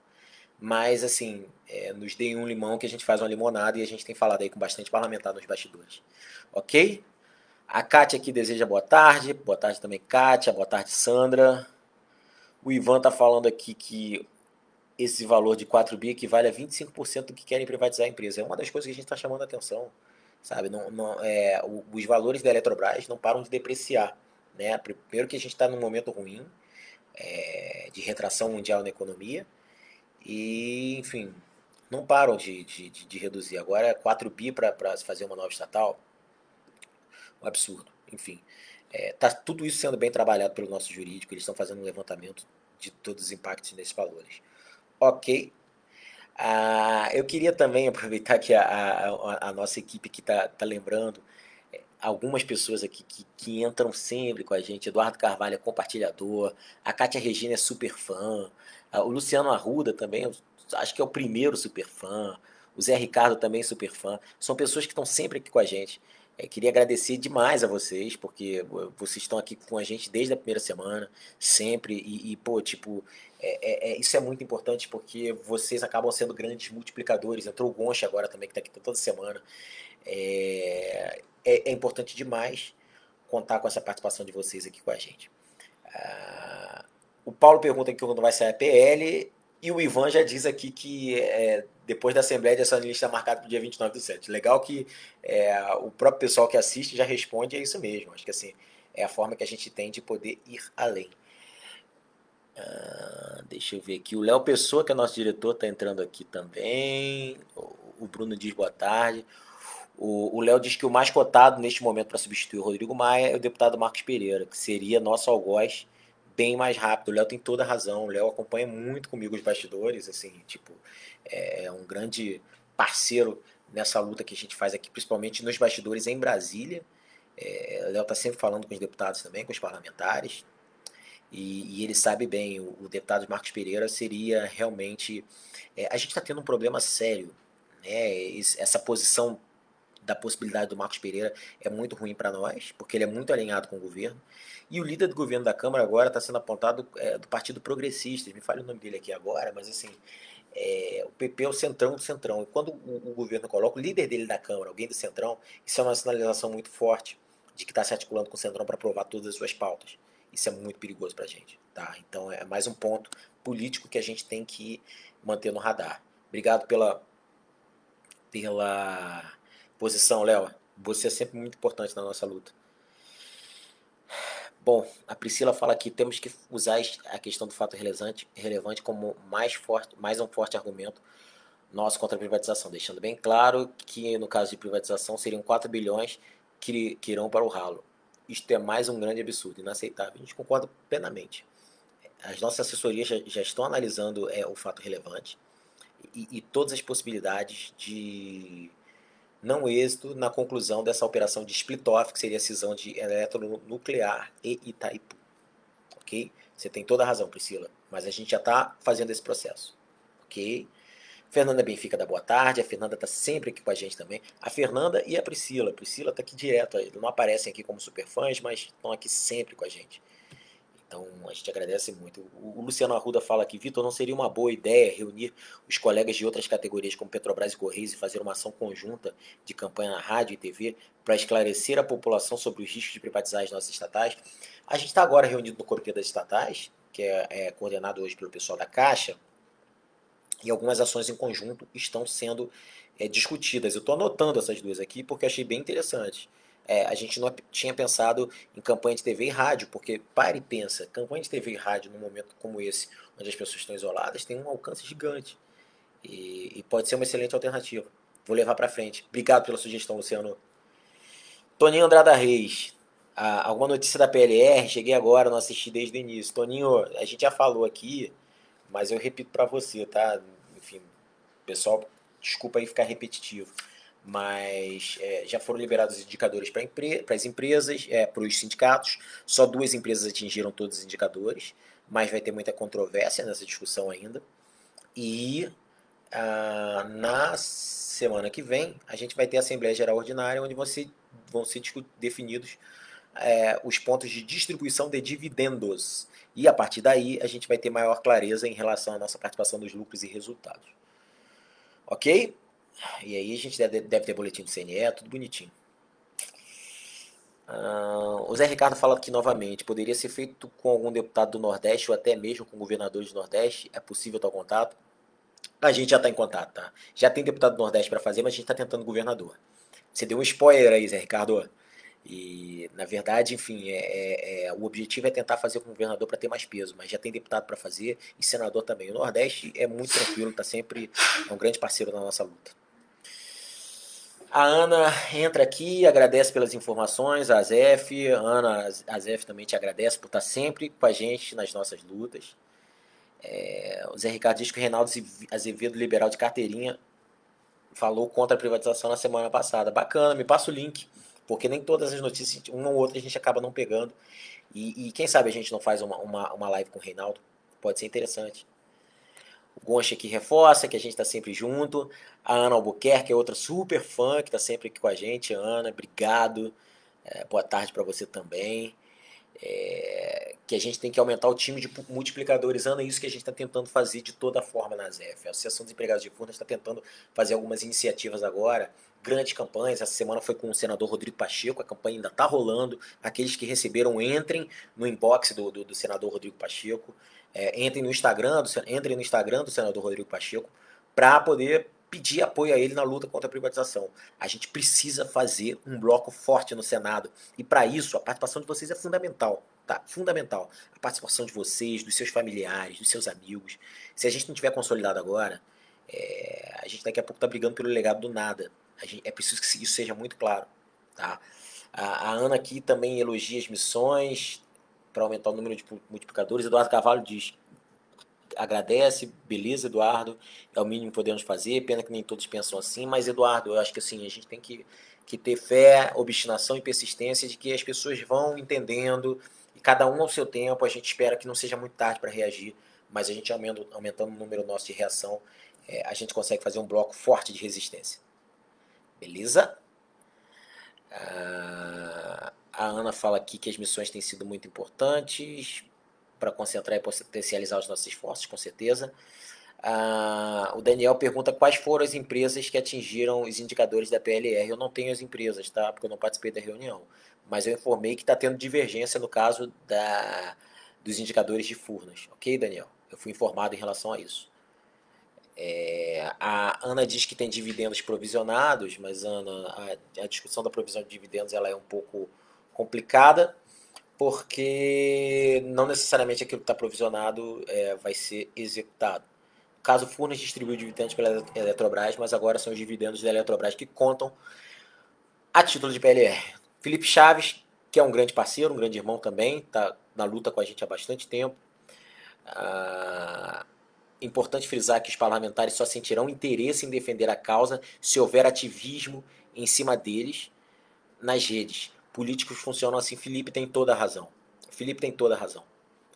Mas, assim, é, nos deem um limão que a gente faz uma limonada e a gente tem falado aí com bastante parlamentar nos bastidores. Ok? A Kátia aqui deseja boa tarde. Boa tarde também, Kátia. Boa tarde, Sandra. O Ivan tá falando aqui que esse valor de 4 bi equivale a 25% do que querem privatizar a empresa. É uma das coisas que a gente está chamando a atenção. Sabe? Não, não, é, os valores da Eletrobras não param de depreciar. Né? Primeiro que a gente está num momento ruim é, de retração mundial na economia e, enfim, não param de, de, de, de reduzir. Agora é 4 bi para se fazer uma nova estatal. Um absurdo. Enfim, está é, tudo isso sendo bem trabalhado pelo nosso jurídico. Eles estão fazendo um levantamento de todos os impactos nesses valores. Ok. Ah, eu queria também aproveitar que a, a, a nossa equipe que está tá lembrando algumas pessoas aqui que, que entram sempre com a gente. Eduardo Carvalho é compartilhador, a Kátia Regina é super fã, o Luciano Arruda também, acho que é o primeiro super fã, o Zé Ricardo também é super fã. São pessoas que estão sempre aqui com a gente. É, queria agradecer demais a vocês, porque vocês estão aqui com a gente desde a primeira semana, sempre, e, e pô, tipo, é, é, é, isso é muito importante porque vocês acabam sendo grandes multiplicadores. Entrou o Goncha agora também, que está aqui toda semana. É, é, é, importante demais contar com essa participação de vocês aqui com a gente. Ah, o Paulo pergunta aqui quando vai sair a PL, e o Ivan já diz aqui que é, depois da Assembleia de Acionistas está marcado para o dia 29 do 7. Legal que é, o próprio pessoal que assiste já responde, é isso mesmo. Acho que assim, é a forma que a gente tem de poder ir além. Ah, deixa eu ver aqui. O Léo Pessoa, que é nosso diretor, está entrando aqui também. O Bruno diz boa tarde. O Léo diz que o mais cotado neste momento para substituir o Rodrigo Maia é o deputado Marcos Pereira, que seria nosso algoz bem mais rápido. O Léo tem toda a razão. O Léo acompanha muito comigo os bastidores, assim, tipo, é um grande parceiro nessa luta que a gente faz aqui, principalmente nos bastidores em Brasília. É, o Léo está sempre falando com os deputados também, com os parlamentares. E, e ele sabe bem, o, o, deputado Marcos Pereira seria realmente. É, a gente está tendo um problema sério. Né? Essa posição da possibilidade do Marcos Pereira é muito ruim para nós, porque ele é muito alinhado com o governo. E o líder do governo da Câmara agora está sendo apontado é, do Partido Progressista. Me fale o nome dele aqui agora, mas assim. É, o PP é o centrão do centrão. E quando o, o, governo coloca o líder dele da Câmara, alguém do centrão, isso é uma sinalização muito forte de que está se articulando com o centrão para aprovar todas as suas pautas. Isso é muito perigoso para a gente. Tá? Então é mais um ponto político que a gente tem que manter no radar. Obrigado pela, pela posição, Léo. Você é sempre muito importante na nossa luta. Bom, a Priscila fala que temos que usar a questão do fato relevante, relevante como mais, forte, mais um forte argumento nosso contra a privatização, deixando bem claro que no caso de privatização seriam 4 bilhões que, que irão para o ralo isto é mais um grande absurdo, inaceitável. A gente concorda plenamente. As nossas assessorias já, já estão analisando é, o fato relevante e, e, todas as possibilidades de não êxito na conclusão dessa operação de split-off, que seria a cisão de eletronuclear e Itaipu. Ok? Você tem toda a razão, Priscila, mas a gente já está fazendo esse processo. Ok? Fernanda Benfica da boa tarde, a Fernanda está sempre aqui com a gente também. A Fernanda e a Priscila. A Priscila está aqui direto, não aparecem aqui como superfãs, mas estão aqui sempre com a gente. Então a gente agradece muito. O Luciano Arruda fala que, Vitor, não seria uma boa ideia reunir os colegas de outras categorias como Petrobras e Correios e fazer uma ação conjunta de campanha na rádio e TV para esclarecer a população sobre os riscos de privatizar as nossas estatais. A gente está agora reunido no Comitê das Estatais, que é, é coordenado hoje pelo pessoal da Caixa, e algumas ações em conjunto estão sendo é, discutidas. Eu estou anotando essas duas aqui porque achei bem interessante. É, a gente não tinha pensado em campanha de TV e rádio, porque pare e pensa, campanha de TV e rádio num momento como esse, onde as pessoas estão isoladas, tem um alcance gigante. E, e pode ser uma excelente alternativa. Vou levar para frente. Obrigado pela sugestão, Luciano. Toninho Andrada Reis. Ah, alguma notícia da PLR? Cheguei agora, não assisti desde o início. Toninho, a gente já falou aqui, mas eu repito para você, tá? Enfim, pessoal, desculpa aí ficar repetitivo, mas é, já foram liberados os indicadores para empre as empresas, é, para os sindicatos. Só duas empresas atingiram todos os indicadores, mas vai ter muita controvérsia nessa discussão ainda. E ah, na semana que vem a gente vai ter a Assembleia Geral Ordinária, onde vão ser, vão ser definidos é, os pontos de distribuição de dividendos. E a partir daí a gente vai ter maior clareza em relação à nossa participação dos lucros e resultados. Ok? E aí a gente deve, deve ter boletim do CNE, tudo bonitinho. Uh, o Zé Ricardo fala aqui novamente: poderia ser feito com algum deputado do Nordeste ou até mesmo com governadores do Nordeste? É possível tal contato? A gente já está em contato, tá? Já tem deputado do Nordeste para fazer, mas a gente está tentando governador. Você deu um spoiler aí, Zé Ricardo. E, na verdade, enfim, é, é, é, o objetivo é tentar fazer com o governador para ter mais peso, mas já tem deputado para fazer e senador também. O Nordeste é muito tranquilo, está sempre é um grande parceiro na nossa luta. A Ana entra aqui, agradece pelas informações, a Zef. Ana, a Zef também te agradece por estar sempre com a gente nas nossas lutas. É, o Zé Ricardo diz que o Reinaldo Azevedo, liberal de carteirinha, falou contra a privatização na semana passada. Bacana, me passa o link, porque nem todas as notícias, uma ou outra, a gente acaba não pegando. E, e quem sabe a gente não faz uma, uma, uma live com o Reinaldo? Pode ser interessante. Goncha aqui reforça que a gente está sempre junto. A Ana Albuquerque é outra super fã que está sempre aqui com a gente. Ana, obrigado. É, boa tarde para você também. É, que a gente tem que aumentar o time de multiplicadores. Ana, é isso que a gente está tentando fazer de toda forma na ZF. A Associação dos Empregados de Furnas está tentando fazer algumas iniciativas agora, grandes campanhas. Essa semana foi com o senador Rodrigo Pacheco, a campanha ainda está rolando. Aqueles que receberam, entrem no inbox do, do, do senador Rodrigo Pacheco. É, entrem no Instagram, do, entrem no Instagram do senador Rodrigo Pacheco para poder pedir apoio a ele na luta contra a privatização. A gente precisa fazer um bloco forte no Senado e para isso a participação de vocês é fundamental, tá? Fundamental. A participação de vocês, dos seus familiares, dos seus amigos. Se a gente não tiver consolidado agora, é, a gente daqui a pouco está brigando pelo legado do nada. Gente, é preciso que isso seja muito claro, tá? A, a Ana aqui também elogia as missões, para aumentar o número de multiplicadores. Eduardo Carvalho diz: agradece, beleza, Eduardo, é o mínimo que podemos fazer. Pena que nem todos pensam assim, mas, Eduardo, eu acho que assim, a gente tem que, que ter fé, obstinação e persistência de que as pessoas vão entendendo e cada um ao seu tempo. A gente espera que não seja muito tarde para reagir, mas a gente aumentando, aumentando o número nosso de reação, é, a gente consegue fazer um bloco forte de resistência. Beleza? Ah, a Ana fala aqui que as missões têm sido muito importantes para concentrar e potencializar os nossos esforços, com certeza. Ah, o Daniel pergunta quais foram as empresas que atingiram os indicadores da PLR. Eu não tenho as empresas, tá? Porque eu não participei da reunião. Mas eu informei que está tendo divergência no caso da, dos indicadores de Furnas. Ok, Daniel? Eu fui informado em relação a isso. É, a Ana diz que tem dividendos provisionados, mas Ana, a, a discussão da provisão de dividendos ela é um pouco complicada, porque não necessariamente aquilo que está provisionado é, vai ser executado. caso Furnas distribuiu dividendos pela Eletrobras, mas agora são os dividendos da Eletrobras que contam a título de PLR. Felipe Chaves, que é um grande parceiro, um grande irmão também, está na luta com a gente há bastante tempo. Ah, importante frisar que os parlamentares só sentirão interesse em defender a causa se houver ativismo em cima deles nas redes políticos funcionam assim. Felipe tem toda a razão. Felipe tem toda a razão.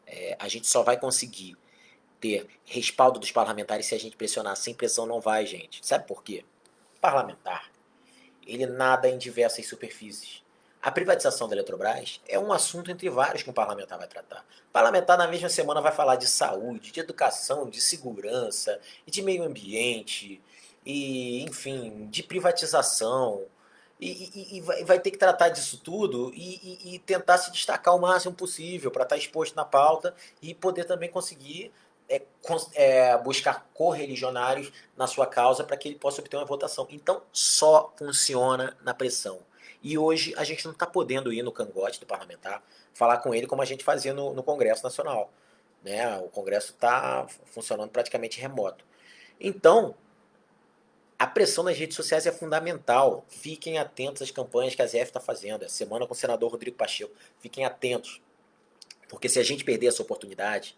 É, a gente só vai conseguir ter respaldo dos parlamentares se a gente pressionar. Sem pressão não vai, gente. Sabe por quê? Parlamentar, ele nada em diversas superfícies. A privatização da Eletrobras é um assunto entre vários que um parlamentar vai tratar. O parlamentar, na mesma semana, vai falar de saúde, de educação, de segurança, de meio ambiente, e, enfim, de privatização, e, e, e vai, ter que tratar disso tudo e, e tentar se destacar o máximo possível para estar tá exposto na pauta e poder também conseguir é, é, buscar correligionários na sua causa para que ele possa obter uma votação. Então, só funciona na pressão. E hoje a gente não está podendo ir no cangote do parlamentar falar com ele como a gente fazia no, no Congresso Nacional. Né? O Congresso está funcionando praticamente remoto. Então, a pressão nas redes sociais é fundamental. Fiquem atentos às campanhas que a ZF está fazendo. A semana com o senador Rodrigo Pacheco. Fiquem atentos. Porque se a gente perder essa oportunidade,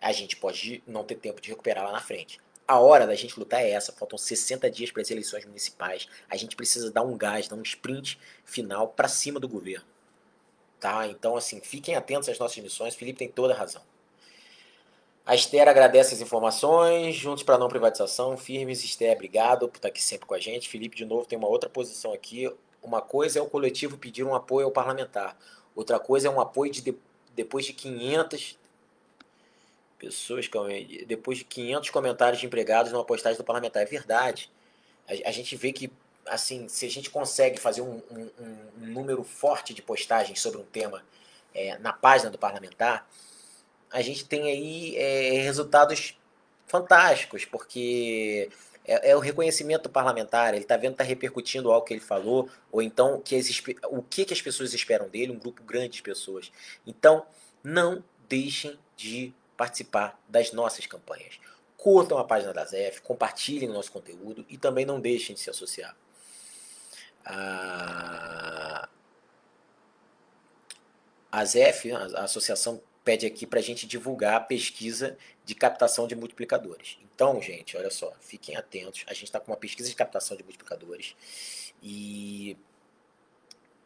a gente pode não ter tempo de recuperar lá na frente. A hora da gente lutar é essa. Faltam 60 dias para as eleições municipais. A gente precisa dar um gás, dar um sprint final para cima do governo. Tá? Então, assim, fiquem atentos às nossas missões. Felipe tem toda a razão. A Esther agradece as informações, juntos para não privatização, firmes. Esther, obrigado por estar aqui sempre com a gente. Felipe, de novo, tem uma outra posição aqui. Uma coisa é o coletivo pedir um apoio ao parlamentar, outra coisa é um apoio de, de depois de 500 pessoas, depois de 500 comentários de empregados numa postagem do parlamentar. É verdade. A, a gente vê que assim, se a gente consegue fazer um, um, um número forte de postagens sobre um tema é, na página do parlamentar, a gente tem aí é, resultados fantásticos, porque é, é, o reconhecimento parlamentar, ele está vendo, está repercutindo algo que ele falou, ou então que as, o que, que as pessoas esperam dele, um grupo grande de pessoas. Então, não deixem de participar das nossas campanhas. Curtam a página da ZF, compartilhem o nosso conteúdo e também não deixem de se associar. A, a ZF, a Associação pede aqui para a gente divulgar a pesquisa de captação de multiplicadores. Então, gente, olha só, fiquem atentos. A gente está com uma pesquisa de captação de multiplicadores e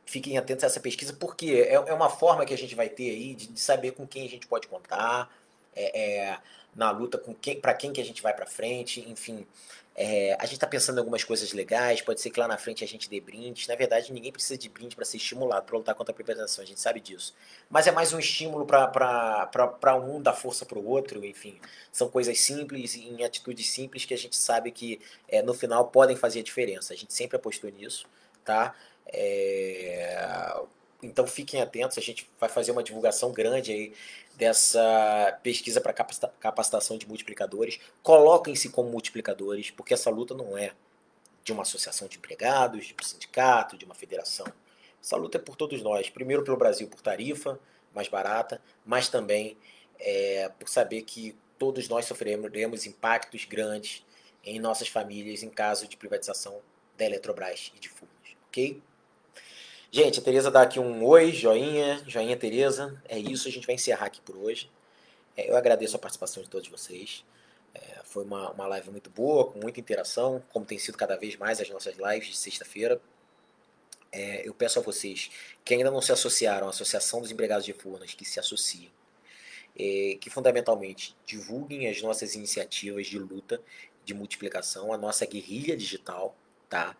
fiquem atentos a essa pesquisa porque é, é uma forma que a gente vai ter aí de, de saber com quem a gente pode contar, é, é, na luta com quem, para quem que a gente vai para frente, enfim. É, a gente está pensando em algumas coisas legais, pode ser que lá na frente a gente dê brindes. Na verdade, ninguém precisa de brinde para ser estimulado, para lutar contra a privatização, a gente sabe disso. Mas é mais um estímulo para um dar força para o outro, enfim. São coisas simples, em atitudes simples que a gente sabe que é, no final podem fazer a diferença. A gente sempre apostou nisso, tá? É, então fiquem atentos, a gente vai fazer uma divulgação grande aí dessa pesquisa para capacitação de multiplicadores. Coloquem-se como multiplicadores, porque essa luta não é de uma associação de empregados, de um sindicato, de uma federação. Essa luta é por todos nós. Primeiro pelo Brasil por tarifa mais barata, mas também é, por saber que todos nós sofreremos impactos grandes em nossas famílias em caso de privatização da Eletrobras e de Furnas, ok? Gente, a Tereza dá aqui um oi, joinha, joinha Tereza. É isso, a gente vai encerrar aqui por hoje. É, eu agradeço a participação de todos vocês. É, foi uma, uma live muito boa, com muita interação, como tem sido cada vez mais as nossas lives de sexta-feira. É, eu peço a vocês que ainda não se associaram à Associação dos Empregados de Furnas, que se associem. É, que fundamentalmente divulguem as nossas iniciativas de luta, de multiplicação, a nossa guerrilha digital, tá?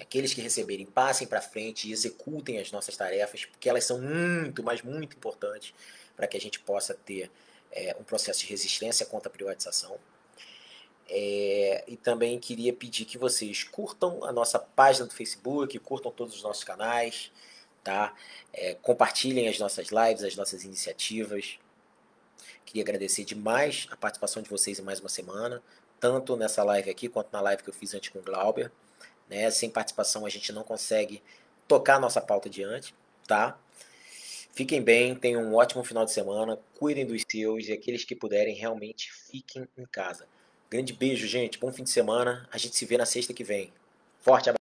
Aqueles que receberem passem para frente e executem as nossas tarefas, porque elas são muito, mas muito importantes para que a gente possa ter é, um processo de resistência contra a privatização. É, e também queria pedir que vocês curtam a nossa página do Facebook, curtam todos os nossos canais, tá? É, compartilhem as nossas lives, as nossas iniciativas. Queria agradecer demais a participação de vocês em mais uma semana, tanto nessa live aqui quanto na live que eu fiz antes com o Glauber. Né? Sem participação a gente não consegue tocar a nossa pauta adiante, tá? Fiquem bem, tenham um ótimo final de semana, cuidem dos seus e aqueles que puderem realmente fiquem em casa. Grande beijo, gente. Bom fim de semana. A gente se vê na sexta que vem. Forte abraço.